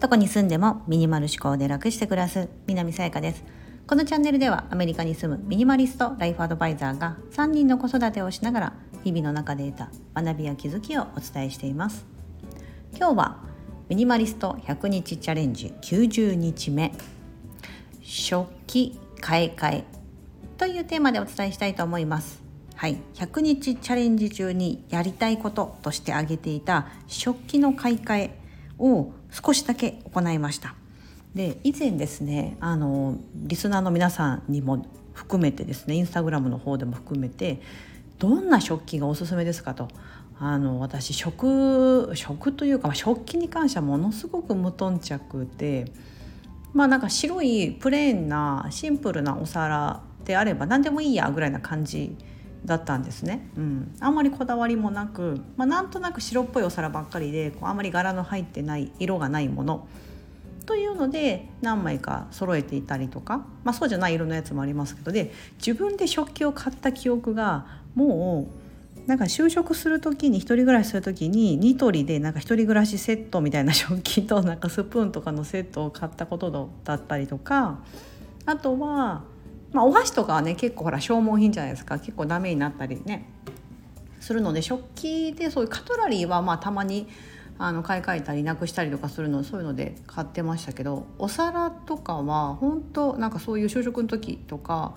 どこに住んでもミニマル思考で楽して暮らす南さやかです。このチャンネルではアメリカに住むミニマリストライフアドバイザーが3人の子育てをしながら日々の中で得た学びや気づきをお伝えしています。今日はミニマリスト100日チャレンジ90日目食器買い替えというテーマでお伝えしたいと思います。はい、100日チャレンジ中にやりたいこととして挙げていた食器の買い替えを少しだけ行いました。で以前ですねあのリスナーの皆さんにも含めてですねインスタグラムの方でも含めてどんな食器がおすすめですかと。あの私食食というか食器に関してはものすごく無頓着でまあなんか白いプレーンなシンプルなお皿であれば何でもいいやぐらいな感じだったんですね、うん、あんまりこだわりもなく、まあ、なんとなく白っぽいお皿ばっかりでこうあんまり柄の入ってない色がないもの。というので何枚か揃えていたりとか、まあ、そうじゃない色のやつもありますけどで自分で食器を買った記憶がもうなんか就職する時に1人暮らしする時にニトリでなんか1人暮らしセットみたいな食器となんかスプーンとかのセットを買ったことだったりとかあとはまあ、お箸とかはね結構ほら消耗品じゃないですか。結構ダメになったりねするので食器でそういうカトラリーはまあたまにあの買い替えたりなくしたりとかするのそういうので買ってましたけどお皿とかは本当なんかそういう就職の時とか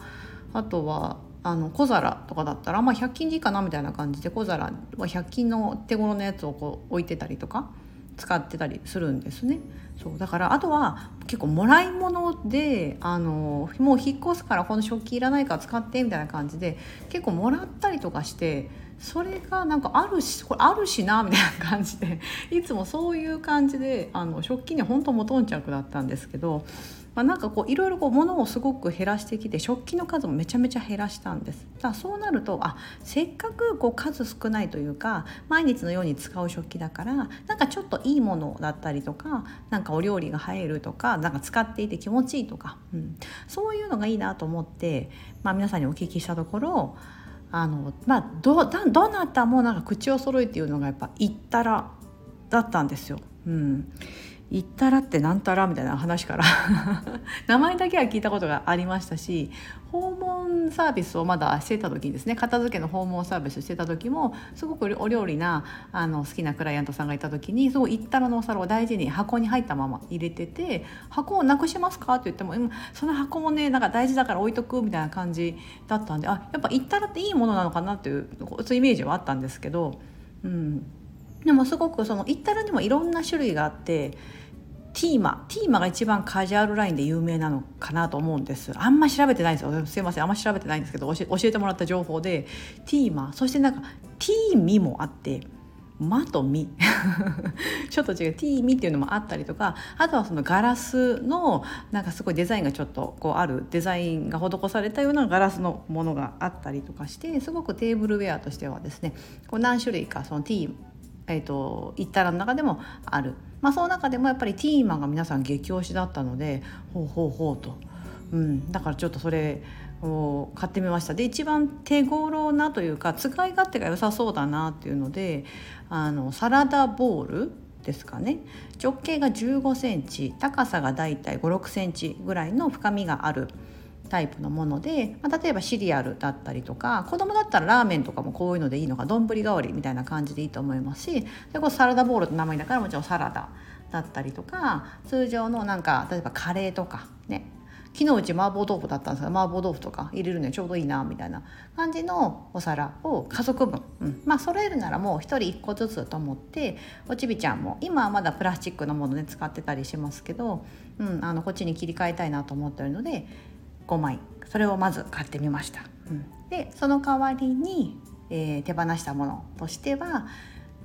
あとはあの小皿とかだったら、まあ、100均でいいかなみたいな感じで小皿は100均の手頃のやつをこう置いてたりとか使ってたりするんですね。そうだからあとは結構もらい物であのもう引っ越すからこの食器いらないから使ってみたいな感じで結構もらったりとかしてそれがなんかあるしこれあるしなみたいな感じでいつもそういう感じであの食器には本当無頓着だったんですけどまあ、なんかこういろいろこう物をすごく減らしてきて食器の数もめちゃめちゃ減らしたんです。だそうなるとあせっかくこう数少ないというか毎日のように使う食器だからなんかちょっといいものだったりとかなんかお料理が映えるとかなんか使っていて気持ちいいとか、うん、そういうのがいいなと思って、まあ、皆さんにお聞きしたところあのまあどどなたもなんか口を揃えていうのがやっぱ「言ったら」だったんですよ。うん。行ったらってなんたらみたいな話から 名前だけは聞いたことがありましたし訪問サービスをまだしてた時にですね片付けの訪問サービスしてた時もすごくお料理なあの好きなクライアントさんがいた時にすごい行ったらのお皿を大事に箱に入ったまま入れてて「箱をなくしますか?」って言っても「その箱もねなんか大事だから置いとく」みたいな感じだったんであやっぱ行ったらっていいものなのかなっていうそういうイメージはあったんですけど。うんでもすごくその行ったらにもいろんな種類があってティーマティーマが一番カジュアルラインで有名なのかなと思うんです。あんま調べてないんですよ。すいません。あんま調べてないんですけど教えてもらった情報でティーマそしてなんかティーミもあってマとミ。ちょっと違う。ティーミっていうのもあったりとかあとはそのガラスのなんかすごいデザインがちょっとこうあるデザインが施されたようなガラスのものがあったりとかしてすごくテーブルウェアとしてはですねこう何種類かそのティーえーと、イッタラの中でもある、まあ、その中でもやっぱりティーマンが皆さん激推しだったのでほうほうほうと、うん、だからちょっとそれを買ってみました。で一番手頃なというか使い勝手が良さそうだなっていうのであのサラダボールですかね。直径が1 5センチ高さがだいたい5 6センチぐらいの深みがある。タイプのもので、まあ、例えばシリアルだったりとか子供だったらラーメンとかもこういうのでいいのか丼代わりみたいな感じでいいと思いますしでこうサラダボールって名前だからもちろんサラダだったりとか通常のなんか例えばカレーとかね。昨日うち麻婆豆腐だったんですが麻婆豆腐とか入れるのにちょうどいいなみたいな感じのお皿を家族分、うん、まあ揃えるならもう1人1個ずつと思っておちびちゃんも今はまだプラスチックのもので、ね、使ってたりしますけど、うん、あのこっちに切り替えたいなと思ってるので5枚。それをまず買ってみました。うん、でその代わりに、えー、手放したものとしては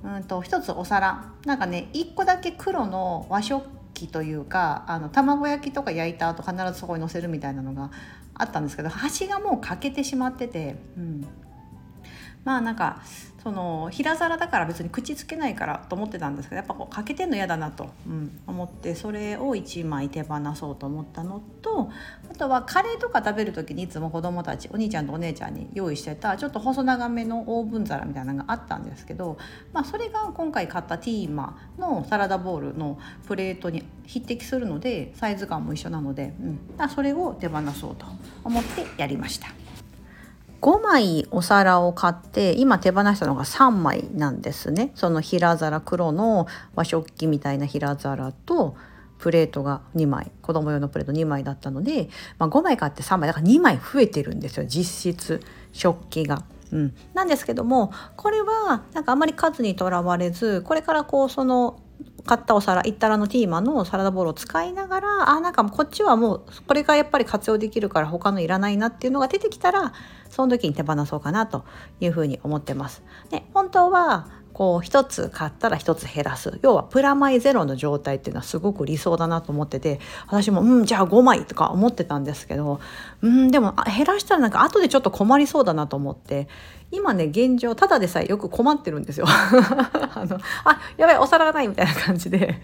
うんと一つお皿。なんかね1個だけ黒の和食器というかあの卵焼きとか焼いた後必ずそこにのせるみたいなのがあったんですけど端がもう欠けてしまってて、うん、まあなんかその平皿だから別に口つけないからと思ってたんですけどやっぱこう欠けてんの嫌だなと、うん、思ってそれを1枚手放そうと思ったのとあとはカレーとか食べる時にいつも子供たちお兄ちゃんとお姉ちゃんに用意してたちょっと細長めのオーブン皿みたいなのがあったんですけど、まあ、それが今回買ったティーマのサラダボウルのプレートに匹敵するのでサイズ感も一緒なので、うん、それを手放そうと思ってやりました。5枚お皿を買って今手放したのが3枚なんですねその平皿黒の和食器みたいな平皿とプレートが2枚子供用のプレート2枚だったので、まあ、5枚買って3枚だから2枚増えてるんですよ実質食器が。うん、なんですけどもこれはなんかあんまり数にとらわれずこれからこうその買ったお皿いったらのティーマのサラダボウルを使いながらあなんかこっちはもうこれがやっぱり活用できるから他のいらないなっていうのが出てきたらその時に手放そうかなというふうに思ってます。で本当はこう1つ買ったら1つ減らす。要はプラマイゼロの状態っていうのはすごく理想だなと思ってて私もうんじゃあ5枚とか思ってたんですけどうんでも減らしたらなんか後でちょっと困りそうだなと思って今ね現状ただでさえよく困ってるんですよ。あのあやばいお皿がないみたいな感じで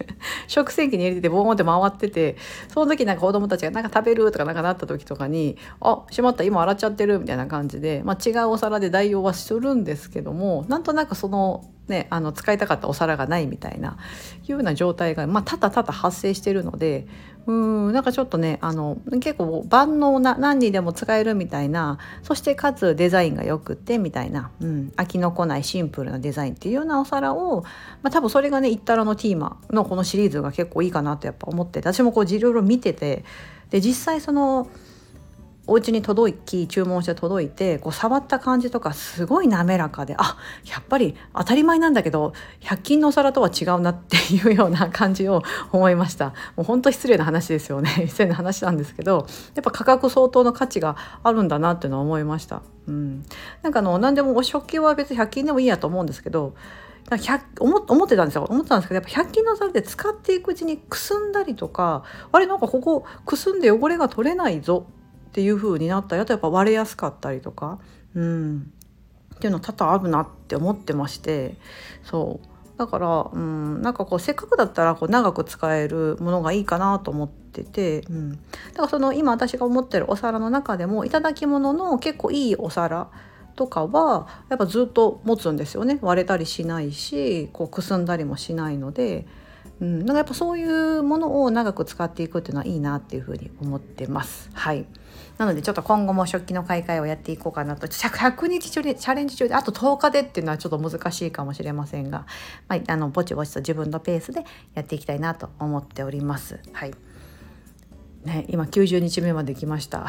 食洗機に入れててボーンって回っててその時なんか子供たちがなんか食べるとかなんかなった時とかにあしまった今洗っちゃってるみたいな感じで、まあ、違うお皿で代用はするんですけどもなんとなくそのね、あの使いたかったお皿がないみたいないうような状態が、まあ、ただただ発生してるのでうんなんかちょっとねあの結構万能な何にでも使えるみたいなそしてかつデザインがよくってみたいな、うん、飽きのこないシンプルなデザインっていうようなお皿を、まあ、多分それがねいったらのティーマのこのシリーズが結構いいかなとやっぱ思って私もこういろいろ見ててで実際そのお家に届き注文して届いてこう触った感じとかすごい滑らかであやっぱり当たり前なんだけど100均のお皿とは違うなっていうような感じを思いました。もう本当失礼な話ですよね。失礼な話なんですけどやっぱ価格相当の価値があるんだなっていうのは思いました、うん、なんかあの何でもお食器は別に100均でもいいやと思うんですけど思思ってたんですよ。思ってたんですけどやっぱ100均の皿で使っていくうちにくすんだりとかあれなんかここくすんで汚れが取れないぞっていう風になったりあとやっぱ割れやすかったりとか、うん、っていうの多々あるなって思ってましてそう。だから、うん、なんかこうせっかくだったらこう長く使えるものがいいかなと思ってて、うん、だからその今私が思ってるお皿の中でも頂き物の結構いいお皿とかはやっぱずっと持つんですよね。割れたりしないしこうくすんだりもしないので。うん、なんかやっぱそういうものを長く使っていくっていうのはいいなっていうふうに思ってます。はい。なのでちょっと今後も食器の買い替えをやっていこうかなと100日中でチャレンジ中であと10日でっていうのはちょっと難しいかもしれませんが、まあ、あのぼちぼちと自分のペースでやっていきたいなと思っております。はいね、今90日目まで来ました。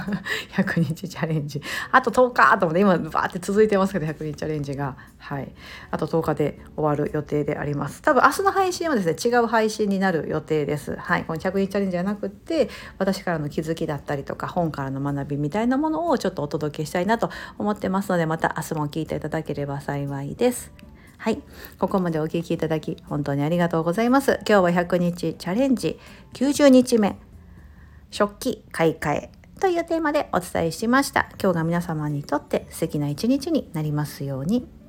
100日チャレンジ。あと10日と思って今バーって続いてますけど100日チャレンジが。はい。あと10日で終わる予定であります。多分明日の配信はですね違う配信になる予定です。はい。この100日チャレンジじゃなくて私からの気づきだったりとか本からの学びみたいなものをちょっとお届けしたいなと思ってますのでまた明日も聞いていただければ幸いです。はい。ここまでお聴きいただき、本当にありがとうございます。今日は100日チャレンジ。90日目。食器買い替えというテーマでお伝えしました。今日が皆様にとって素敵な一日になりますように。